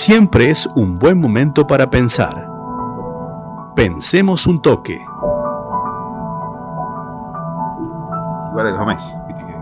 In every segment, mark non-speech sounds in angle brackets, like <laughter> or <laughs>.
siempre es un buen momento para pensar. Pensemos un toque. Igual viste que-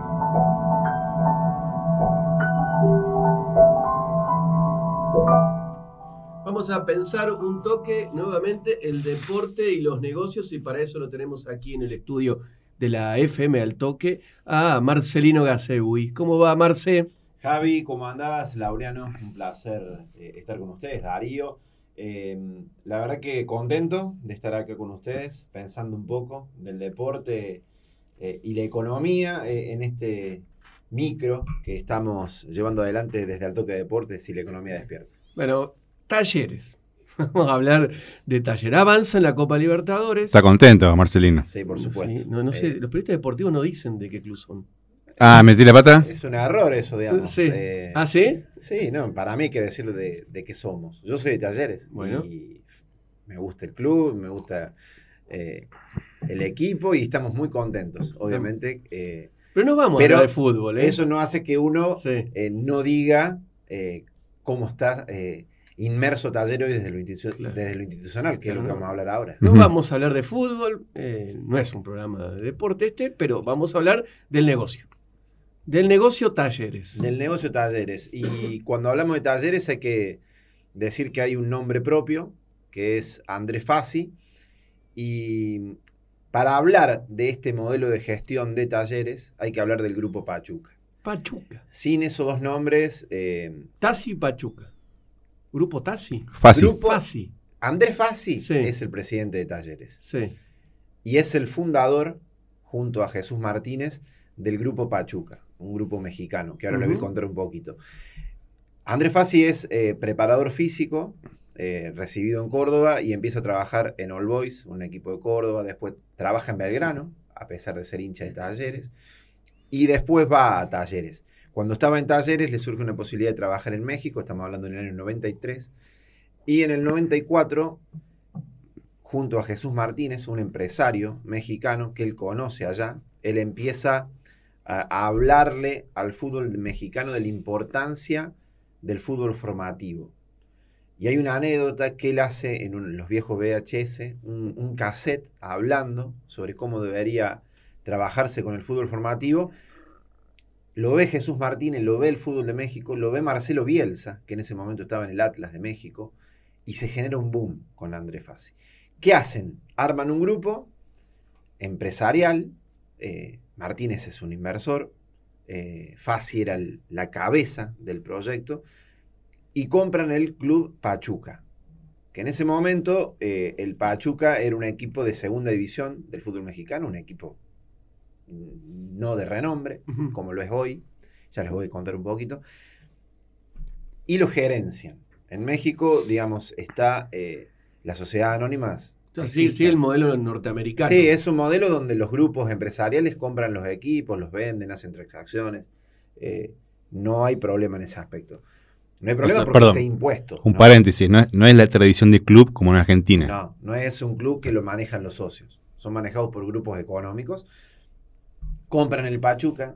Vamos a pensar un toque nuevamente el deporte y los negocios y para eso lo tenemos aquí en el estudio de la FM al toque a Marcelino Gaseui. ¿Cómo va Marce? Javi, ¿cómo andás? Laureano, un placer eh, estar con ustedes. Darío, eh, la verdad que contento de estar acá con ustedes, pensando un poco del deporte eh, y la economía eh, en este micro que estamos llevando adelante desde el toque de deportes y la economía despierta. Bueno, talleres. <laughs> Vamos a hablar de taller. Avanza en la Copa Libertadores. Está contento, Marcelino. Sí, por supuesto. Sí, no, no sé, los periodistas deportivos no dicen de qué club son. Ah, metí la pata. es un error eso, digamos. Sí. Eh, ¿Ah, sí? Sí, no, para mí hay que decirlo de, de qué somos. Yo soy de talleres Bueno. y me gusta el club, me gusta eh, el equipo y estamos muy contentos, obviamente. eh, Pero no vamos Pero a hablar de fútbol, ¿eh? Eso no hace que uno Sí. eh, no diga eh, cómo está eh, inmerso taller hoy desde lo, Claro. desde lo institucional, que es lo que vamos a hablar ahora. No vamos a hablar de fútbol, eh, no es un programa de deporte este, pero vamos a hablar del negocio. Del negocio talleres. Del negocio talleres. Y cuando hablamos de talleres hay que decir que hay un nombre propio, que es Andrés Fassi. Y para hablar de este modelo de gestión de talleres hay que hablar del grupo Pachuca. Pachuca. Sin esos dos nombres, eh, Tasi Pachuca. Grupo Tasi. Fácil. Grupo- Fasi. Andrés Fassi Sí. es el presidente de talleres. Sí. Y es el fundador, junto a Jesús Martínez, del grupo Pachuca, un grupo mexicano, que ahora les voy a contar un poquito. Andrés Fassi es eh, preparador físico, eh, recibido en Córdoba y empieza a trabajar en All Boys, un equipo de Córdoba. Después trabaja en Belgrano, a pesar de ser hincha de talleres. Y después va a talleres. Cuando estaba en talleres le surge una posibilidad de trabajar en México, estamos hablando en el año 93. Y en el 94 junto a Jesús Martínez, un empresario mexicano que él conoce allá, él empieza a, hablarle al fútbol mexicano de la importancia del fútbol formativo. Y hay una anécdota que él hace en los viejos VHS, un, un cassette hablando sobre cómo debería trabajarse con el fútbol formativo. Lo ve Jesús Martínez, lo ve el fútbol de México, lo ve Marcelo Bielsa, que en ese momento estaba en el Atlas de México, y se genera un boom con André Fassi. ¿Qué hacen? Arman un grupo empresarial. eh, Martínez es un inversor. eh, Fassi era el- la cabeza del proyecto. Y compran el club Pachuca. Que en ese momento eh, el Pachuca era un equipo de segunda división del fútbol mexicano, un equipo no de renombre, como lo es hoy. Ya les voy a contar un poquito. Y lo gerencian. En México, digamos, está eh, la sociedad anónimas. Entonces, sí, sí, el modelo norteamericano. Sí, es un modelo donde los grupos empresariales compran los equipos, los venden, hacen transacciones. Eh, no hay problema en ese aspecto. No hay problema sea, porque perdón, está impuesto. Un ¿no? paréntesis, no es, no es la tradición de club como en Argentina. No, no es un club que lo manejan los socios. Son manejados por grupos económicos. Compran el Pachuca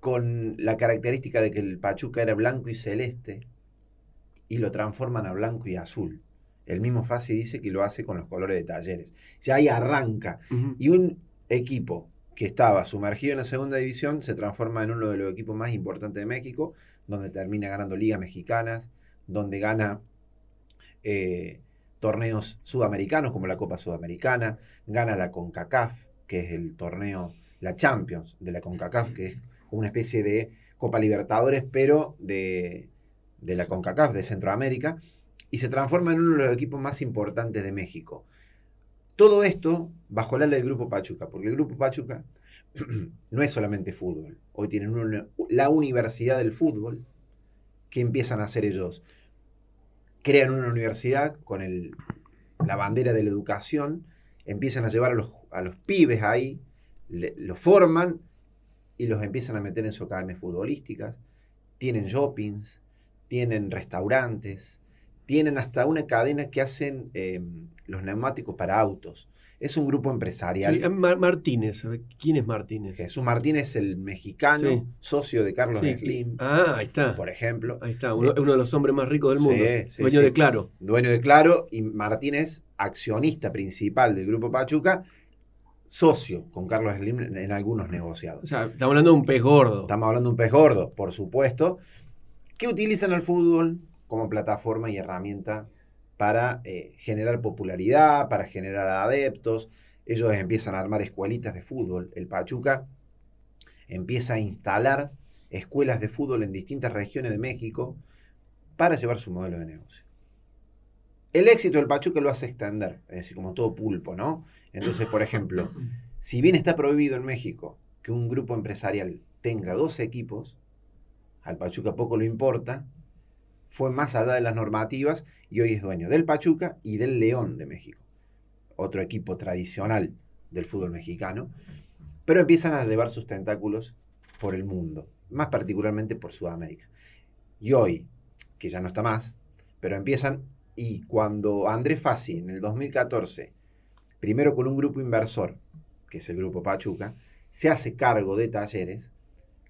con la característica de que el Pachuca era blanco y celeste y lo transforman a blanco y azul. El mismo Fassi dice que lo hace con los colores de talleres. O sea, ahí arranca. Y un equipo que estaba sumergido en la segunda división se transforma en uno de los equipos más importantes de México, donde termina ganando ligas mexicanas, donde gana eh, torneos sudamericanos como la Copa Sudamericana, gana la CONCACAF, que es el torneo, la Champions de la CONCACAF, que es una especie de Copa Libertadores, pero de, de la CONCACAF, de Centroamérica, y se transforma en uno de los equipos más importantes de México. Todo esto bajo el ala del Grupo Pachuca, porque el Grupo Pachuca <clears throat> no es solamente fútbol. Hoy tienen la universidad del fútbol que empiezan a hacer ellos. Crean una universidad con la bandera de la educación, empiezan a llevar a los, a los pibes ahí, los forman y los empiezan a meter en sus academias futbolísticas. Tienen shoppings, tienen restaurantes, tienen hasta una cadena que hacen eh, los neumáticos para autos. Es un grupo empresarial. Sí, Mar- Martínez, ¿quién es Martínez? Jesús Martínez, el mexicano, Sí. socio de Carlos Sí. Slim, Ah, ahí está. por ejemplo, Ahí está, uno, uno de los hombres más ricos del Sí, mundo. sí, dueño de Claro. dueño de Claro, y Martínez, accionista principal del Grupo Pachuca, socio con Carlos Slim en, en algunos O negociados. sea, estamos hablando de un pez gordo. Estamos hablando de un pez gordo, por supuesto, que utilizan el fútbol como plataforma y herramienta para eh, generar popularidad, para generar adeptos. Ellos empiezan a armar escuelitas de fútbol. El Pachuca empieza a instalar escuelas de fútbol en distintas regiones de México para llevar su modelo de negocio. El éxito del Pachuca lo hace extender, es decir, como todo pulpo, ¿no? Entonces, por ejemplo, si bien está prohibido en México que un grupo empresarial tenga dos equipos, al Pachuca poco lo importa, fue más allá de las normativas y hoy es dueño del Pachuca y del León de México, otro equipo tradicional del fútbol mexicano, pero empiezan a llevar sus tentáculos por el mundo, más particularmente por Sudamérica. Y hoy, que ya no está más, pero empiezan, y cuando Andrés Fassi en el 2014, primero con un grupo inversor, que es el grupo Pachuca, se hace cargo de talleres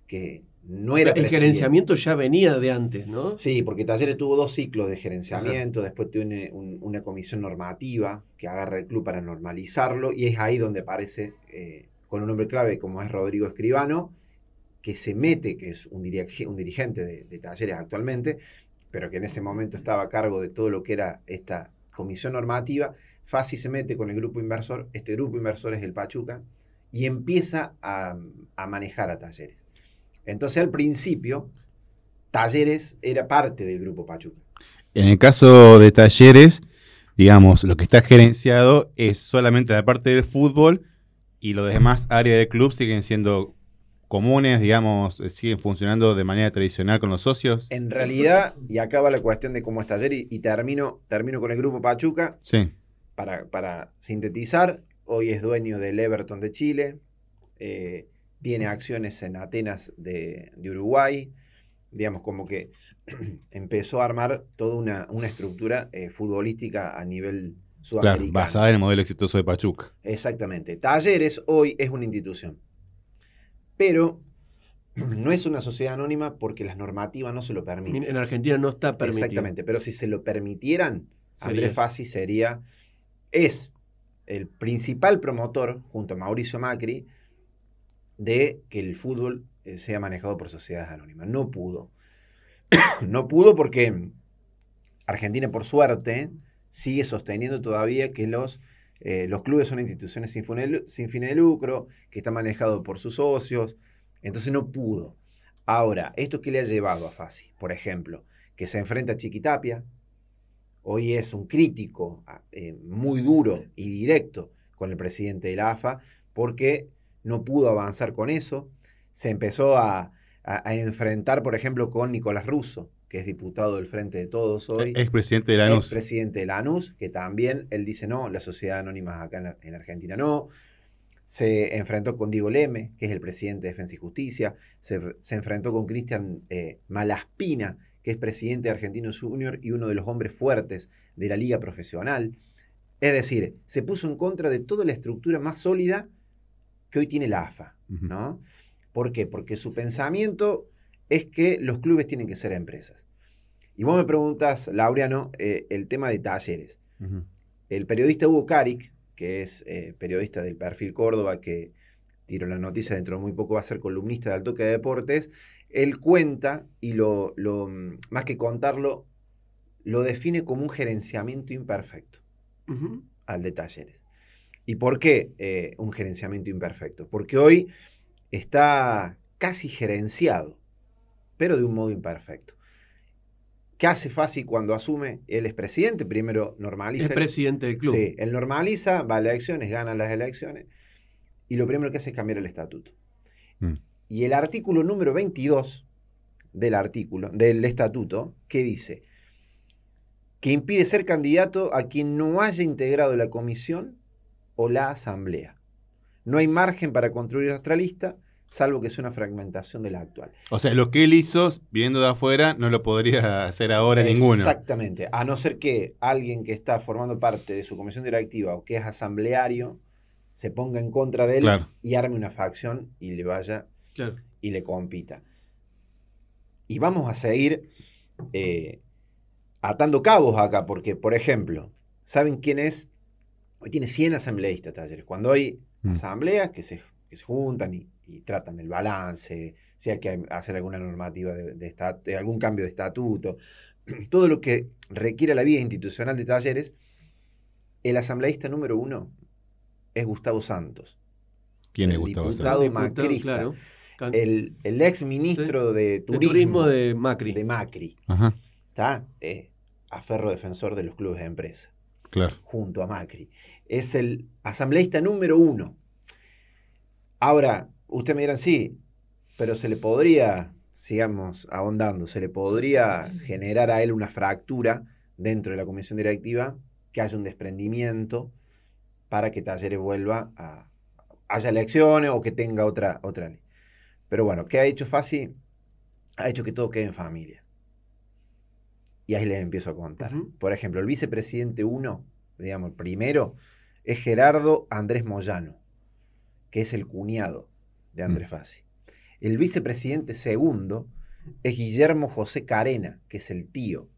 que no era el presidente. gerenciamiento ya venía de antes, ¿no? Sí, porque Talleres tuvo dos ciclos de gerenciamiento, después tiene un- una comisión normativa que agarra el club para normalizarlo y es ahí donde aparece eh, con un nombre clave como es Rodrigo Escribano, que se mete, que es un, dirige- un dirigente de, de Talleres actualmente, pero que en ese momento estaba a cargo de todo lo que era esta comisión normativa. Fácil se mete con el grupo inversor, este grupo inversor es el Pachuca, y empieza a, a manejar a Talleres. Entonces al principio, Talleres era parte del grupo Pachuca. En el caso de talleres, digamos, lo que está gerenciado es solamente la parte del fútbol y los demás áreas del club siguen siendo comunes, digamos, eh, siguen funcionando de manera tradicional con los socios. En realidad, y acá va la cuestión de cómo es Talleres, y, y termino, termino con el grupo Pachuca, Sí. para, para sintetizar, hoy es dueño del Everton de Chile, eh, tiene acciones en Atenas de, de Uruguay, digamos, como que <clears throat> empezó a armar toda una, una estructura eh, futbolística a nivel Claro, sudamericano. basada en el modelo exitoso de Pachuca. Exactamente. Talleres hoy es una institución. Pero <clears throat> no es una sociedad anónima porque las normativas no se lo permiten. En Argentina no está permitido. Exactamente. Pero si se lo permitieran, Andrés. Fassi sería. Es el principal promotor, junto a Mauricio Macri, de que el fútbol eh, sea manejado por sociedades anónimas. No pudo. <coughs> no pudo porque Argentina, por suerte, sigue sosteniendo todavía que los, eh, los clubes son instituciones sin, fune- sin fines de lucro, que está manejado por sus socios. Entonces no pudo. Ahora, ¿esto qué le ha llevado a Fassi? Por ejemplo, que se enfrenta a Chiquitapia. Hoy es un crítico ah, eh, muy duro y directo con el presidente de la AFA porque no pudo avanzar con eso. Se empezó a, a- a enfrentar, por ejemplo, con Nicolás Russo, que es diputado del Frente de Todos hoy. Es presidente de Lanús. presidente de Lanús, que también él dice no, la sociedad anónima acá en, en Argentina no. Se enfrentó con Diego Leme, que es el presidente de Defensa y Justicia. Se, se enfrentó con Cristian eh, Malaspina, que es presidente de Argentinos Junior y uno de los hombres fuertes de la liga profesional. Es decir, se puso en contra de toda la estructura más sólida que hoy tiene la AFA. ¿no? ¿Por qué? Porque su pensamiento es que los clubes tienen que ser empresas. Y vos me preguntas, Laureano, eh, el tema de talleres. El periodista Hugo Caric, que es eh, periodista del perfil Córdoba, que tiró la noticia dentro de muy poco, va a ser columnista de Al Toque de Deportes, él cuenta y lo, lo, más que contarlo, lo define como un gerenciamiento imperfecto al de talleres. ¿Y por qué eh, un gerenciamiento imperfecto? Porque hoy está casi gerenciado, pero de un modo imperfecto. ¿Qué hace Fassi cuando asume? Él es presidente, primero normaliza. Es el- presidente del club. Sí, él normaliza, va a elecciones, gana las elecciones, y lo primero que hace es cambiar el estatuto. Mm. Y el artículo número 22 del artículo, del estatuto, ¿qué dice? Que impide ser candidato a quien no haya integrado la comisión o la asamblea. No hay margen para construir otra lista salvo que sea una fragmentación de la actual. O sea, lo que él hizo, viendo de afuera, no lo podría <laughs> hacer ahora ninguno. Exactamente, a no ser que alguien que está formando parte de su comisión directiva o que es asambleario se ponga en contra de él Claro. y arme una facción y le vaya Claro. y le compita. Y vamos a seguir eh, atando cabos acá, porque, por ejemplo, ¿saben quién es? Hoy tiene 100 asambleístas talleres. Cuando hay Mm. asambleas que se, que se juntan y, y tratan el balance, si hay que hacer alguna normativa de, de algún cambio de estatuto, <clears throat> todo lo que requiere la vida institucional de talleres, el asambleísta número uno es Gustavo Santos, ¿Quién es el Gustavo diputado Santos? macrista. claro. El, el ex ministro de el turismo, turismo de Macri. de Macri. Ajá, Está eh, a ferro defensor de los clubes de empresa, junto a Macri. Es el asambleísta número uno. Ahora, usted me dirán, sí, pero se le podría, sigamos ahondando, se le podría generar a él una fractura dentro de la comisión directiva, que haya un desprendimiento para que Talleres vuelva a haya elecciones o que tenga otra, otra ley. Pero bueno, ¿qué ha hecho Fasi? Ha hecho que todo quede en familia. Y ahí les empiezo a contar. Por ejemplo, el vicepresidente uno, digamos, el primero, es Gerardo Andrés Moyano, que es el cuñado de Andrés Fassi. El vicepresidente segundo es Guillermo José Carena, que es el tío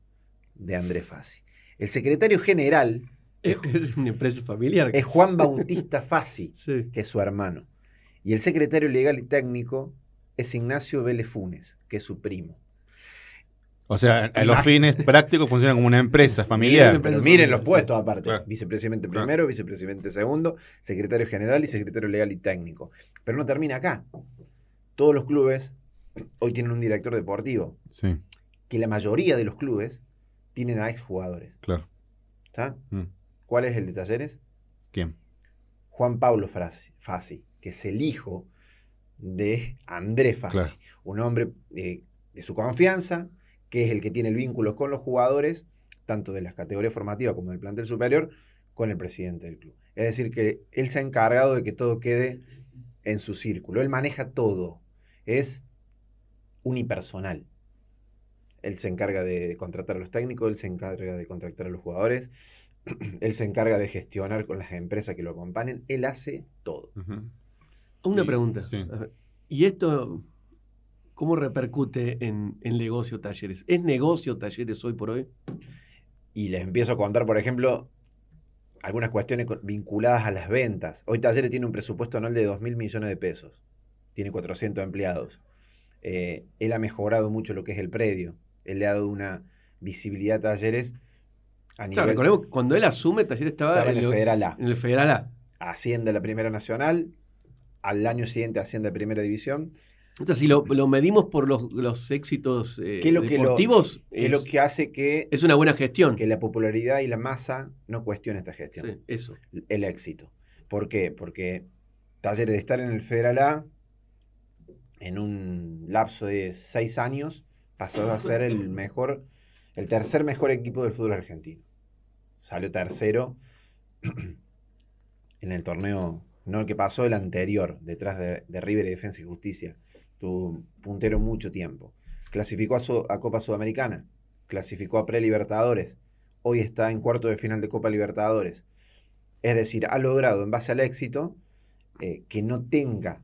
de Andrés Fassi. El secretario general Es, es una empresa familiar. es Juan Bautista Fassi, <laughs> Sí. que es su hermano. Y el secretario legal y técnico es Ignacio Vélez Funes, que es su primo. O sea, a los fines prácticos funciona como una empresa familiar. Pero miren los puestos aparte. Claro. Vicepresidente Claro. primero, vicepresidente segundo, secretario general y secretario legal y técnico. Pero no termina acá. Todos los clubes hoy tienen un director deportivo, Sí, que la mayoría de los clubes tienen a exjugadores. claro. ¿Está? Mm. ¿Cuál es el de Talleres? ¿Quién? Juan Pablo Frasi- Fassi, que es el hijo de Andrés Fassi, Claro. un hombre eh, de su confianza, que es el que tiene el vínculo con los jugadores, tanto de las categorías formativas como del plantel superior, con el presidente del club. Es decir, que él se ha encargado de que todo quede en su círculo. Él maneja todo. Es unipersonal. Él se encarga de contratar a los técnicos, él se encarga de contratar a los jugadores, <clears throat> él se encarga de gestionar con las empresas que lo acompañen, él hace todo. Una Y- pregunta. sí. ¿Y esto cómo repercute en, en negocio talleres? ¿Es negocio talleres hoy por hoy? Y les empiezo a contar, por ejemplo, algunas cuestiones vinculadas a las ventas. Hoy Talleres tiene un presupuesto anual de 2 mil millones de pesos. Tiene 400 empleados. Eh, él ha mejorado mucho lo que es el predio. Él le ha dado una visibilidad a Talleres a O sea, nivel... recordemos que cuando él asume, Talleres estaba, estaba en el lo- Federal A. en el Federal A. Asciende a la Primera Nacional. Al año siguiente asciende a Primera División. Sea, si lo, lo medimos por los, los éxitos eh, ¿Qué es lo que lo- deportivos, Que es es, lo que hace que, es una buena gestión. que la popularidad y la masa no cuestione esta gestión. Sí, eso. el éxito. ¿Por qué? Porque Talleres de estar en el Federal A, en un lapso de seis años, pasó a ser el mejor, el tercer mejor equipo del fútbol argentino. Salió tercero en el torneo, no el que pasó, el anterior, detrás de, de River y Defensa y Justicia. Puntero mucho tiempo. Clasificó a, Su- a Copa Sudamericana, clasificó a Pre-Libertadores, hoy está en cuarto de final de Copa Libertadores. Es decir, ha logrado, en base al éxito, eh, que no tenga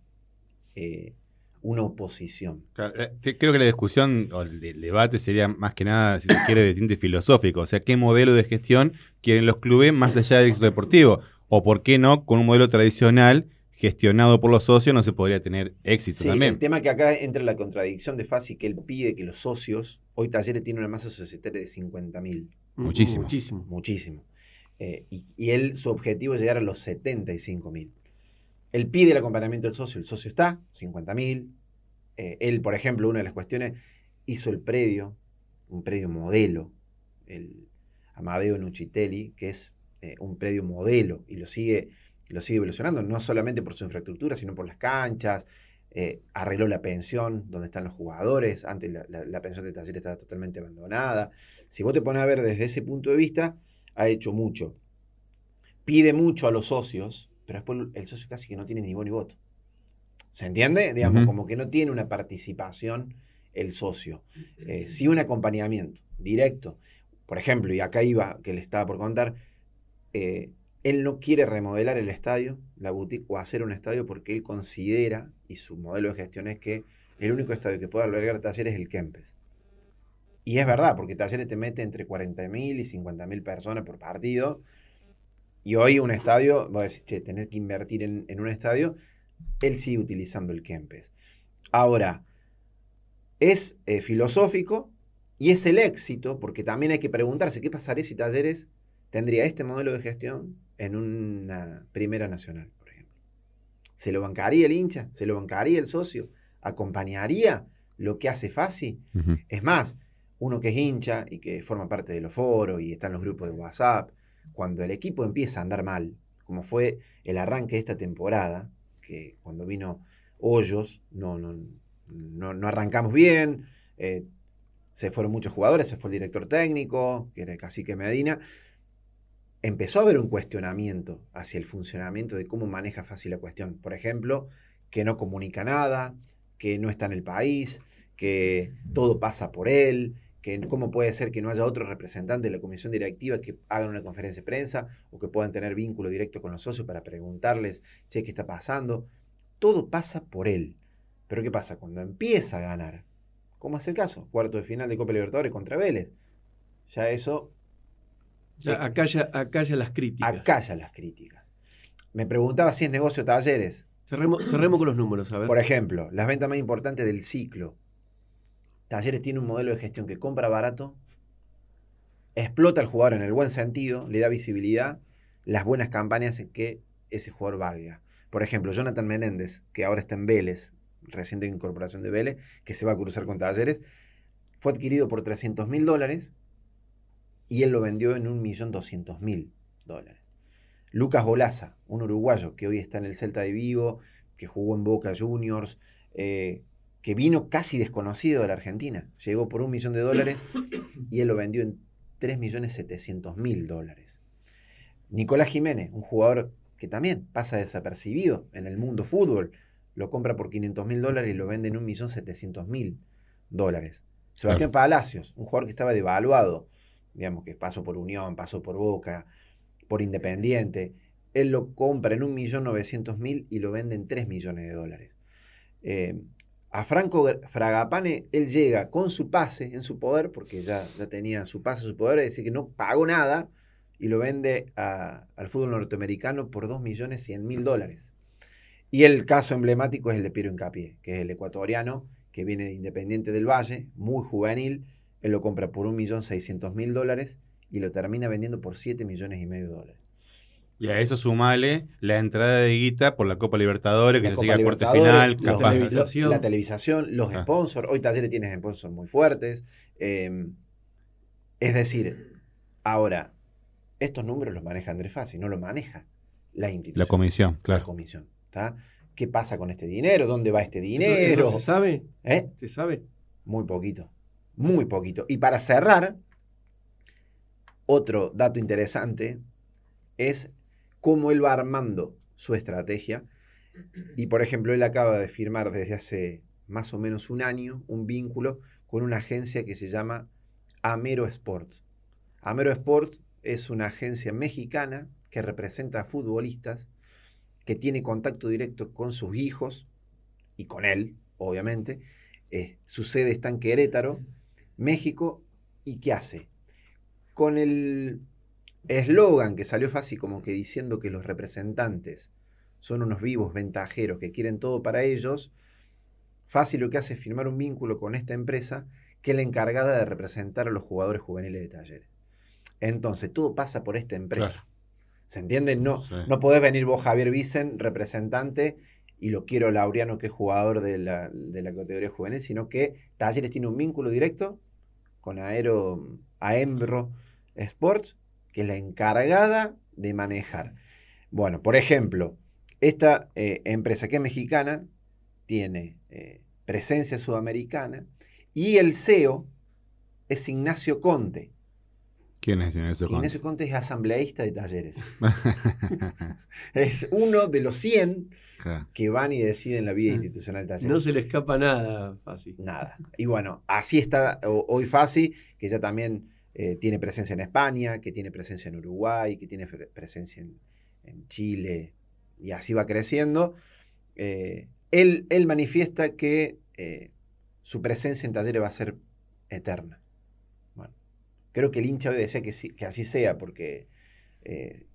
eh, una oposición. Claro, eh, Creo que la discusión o el, el debate sería más que nada, si se quiere, de tinte filosófico. O sea, ¿qué modelo de gestión quieren los clubes más allá del éxito deportivo? O por qué no, con un modelo tradicional gestionado por los socios no se podría tener éxito Sí, también. el tema que acá entra la contradicción de Fasi, que él pide que los socios, hoy Talleres tiene una masa societaria de 50.000, Muchísimo. Muchísimo. muchísimo. Eh, y, y él, su objetivo es llegar a los 75.000. Él pide el acompañamiento del socio, el socio está, 50.000. Eh, él, por ejemplo, una de las cuestiones, hizo el predio, un predio modelo, el Amadeo Nucitelli, que es eh, un predio modelo y lo sigue, lo sigue evolucionando, no solamente por su infraestructura, sino por las canchas. eh, arregló la pensión donde están los jugadores. Antes la, la- la pensión de taller estaba totalmente abandonada. Si vos te pones a ver desde ese punto de vista, ha hecho mucho. Pide mucho a los socios, pero después el socio casi que no tiene ni voz ni voto. ¿Se entiende? Digamos, como que no tiene una participación el socio. Eh, sí un acompañamiento directo. Por ejemplo, y acá iba, que le estaba por contar, eh, él no quiere remodelar el estadio, la boutique, o hacer un estadio porque él considera, y su modelo de gestión es que el único estadio que puede albergar talleres es el Kempes. Y es verdad, porque talleres te mete entre 40.000 y 50.000 personas por partido. Y hoy un estadio, voy a decir, che, tener que invertir en, en un estadio, él sigue utilizando el Kempes. Ahora, es eh, filosófico y es el éxito, porque también hay que preguntarse qué pasaría si Talleres tendría este modelo de gestión en una primera nacional, por ejemplo. ¿Se lo bancaría el hincha? ¿Se lo bancaría el socio? ¿Acompañaría lo que hace Fasi? Ujú. Es más, uno que es hincha y que forma parte de los foros y está en los grupos de WhatsApp, cuando el equipo empieza a andar mal, como fue el arranque de esta temporada, que cuando vino Hoyos no, no, no, no arrancamos bien, eh, se fueron muchos jugadores, se fue el director técnico, que era el cacique Medina, empezó a haber un cuestionamiento hacia el funcionamiento de cómo maneja fácil la cuestión. Por ejemplo, que no comunica nada, que no está en el país, que todo pasa por él, que cómo puede ser que no haya otro representante de la comisión directiva que hagan una conferencia de prensa o que puedan tener vínculo directo con los socios para preguntarles, che, ¿qué está pasando? Todo pasa por él. Pero ¿qué pasa? Cuando empieza a ganar, como es el caso, cuarto de final de Copa Libertadores contra Vélez, ya eso Ya, acá ya las críticas. acalla las críticas. Me preguntaba si es negocio talleres. Cerremos, cerremos con los números, a ver. Por ejemplo, las ventas más importantes del ciclo. Talleres tiene un modelo de gestión que compra barato, explota al jugador en el buen sentido, le da visibilidad, las buenas campañas en que ese jugador valga. Por ejemplo, Jonathan Menéndez, que ahora está en Vélez, reciente incorporación de Vélez, que se va a cruzar con Talleres, fue adquirido por 300 mil dólares y él lo vendió en 1.200.000 dólares. Lucas Golaza, un uruguayo que hoy está en el Celta de Vigo, que jugó en Boca Juniors, eh, que vino casi desconocido de la Argentina. Llegó por un millón de dólares y él lo vendió en 3.700.000 dólares. Nicolás Jiménez, un jugador que también pasa desapercibido en el mundo fútbol, lo compra por 500.000 dólares y lo vende en 1.700.000 dólares. Sebastián Palacios, un jugador que estaba devaluado, digamos que pasó por Unión, pasó por Boca, por Independiente, él lo compra en 1.900.000 y lo vende en 3 millones de dólares. Eh, a Franco Fragapane, él llega con su pase en su poder, porque ya, ya tenía su pase en su poder, es decir, que no pagó nada y lo vende al fútbol norteamericano por 2.100.000 dólares. Y el caso emblemático es el de Piero Incapié, que es el ecuatoriano que viene de Independiente del Valle, muy juvenil, él lo compra por 1.600.000 dólares y lo termina vendiendo por 7 millones y medio de dólares. Y a eso sumale la entrada de guita por la Copa Libertadores, que La se llega a Libertadores, final, los capaz. televisación. La televisación, los Ah. sponsors. Hoy Talleres tiene sponsors muy fuertes. eh, es decir, ahora, estos números los maneja Andrés Fassi, no los maneja la institución. La comisión, La claro. comisión. ¿tá? ¿Qué pasa con este dinero? ¿Dónde va este ¿Eso- dinero? eso ¿Se sabe? ¿Eh? ¿Se sabe? Muy poquito. Muy poquito. Y para cerrar, otro dato interesante es cómo él va armando su estrategia. Y por ejemplo, él acaba de firmar desde hace más o menos un año un vínculo con una agencia que se llama Amero Sport. Amero Sport es una agencia mexicana que representa a futbolistas, que tiene contacto directo con sus hijos y con él, obviamente. Eh, su sede está en Querétaro, México. ¿Y qué hace? Con el eslogan que salió fácil como que diciendo que los representantes son unos vivos ventajeros que quieren todo para ellos, fácil lo que hace es firmar un vínculo con esta empresa que es la encargada de representar a los jugadores juveniles de talleres. Entonces, todo pasa por esta empresa. Claro. ¿Se entiende? No, Sí. no podés venir vos, Javier Vicen, representante, y lo quiero Laureano, que es jugador de la, de la categoría juvenil, sino que Talleres tiene un vínculo directo con Aero, Aembro Sports, que es la encargada de manejar. Bueno, por ejemplo, esta eh, empresa que es mexicana tiene eh, presencia sudamericana y el CEO es Ignacio Conte, ¿Quién es Ignacio Conte? Ignacio Conte es asambleísta de talleres. <laughs> es uno de los 100 Claro. que van y deciden la vida institucional de talleres. No se le escapa nada fácil. Nada. Y bueno, así está hoy Fasi, que ya también eh, tiene presencia en España, que tiene presencia en Uruguay, que tiene pre- presencia en, en Chile, y así va creciendo. Eh, él, él manifiesta que eh, su presencia en talleres va a ser eterna. Creo que el hincha hoy desea que, sí- que así sea, porque eh,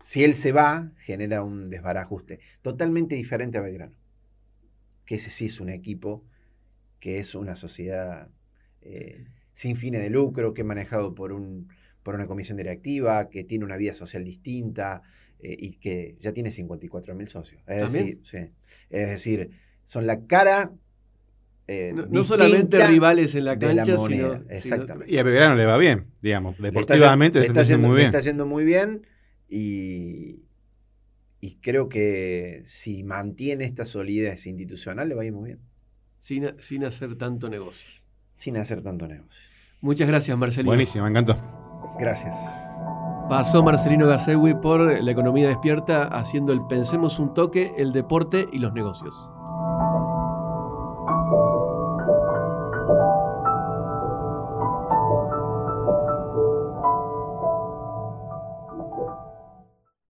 si él se va, genera un desbarajuste totalmente diferente a Belgrano. Que ese sí es un equipo que es una sociedad eh, sin fines de lucro, que es manejado por, un, por una comisión directiva, que tiene una vida social distinta eh, y que ya tiene 54 mil socios. Es ¿También? decir, sí. es decir, son la cara. Eh, No, no solamente rivales en la de la cancha, moneda. sino, Exactamente. Y a Belgrano le va bien, digamos. Le está Deportivamente le le está está yendo muy le bien. está yendo muy bien y, y creo que si mantiene esta solidez institucional le va a ir muy bien, sin, sin hacer tanto negocio. sin hacer tanto negocio. Muchas gracias, Marcelino. Buenísimo, me encantó. Gracias. Pasó Marcelino Gasewi por La Economía Despierta haciendo el Pensemos un toque, el deporte y los negocios.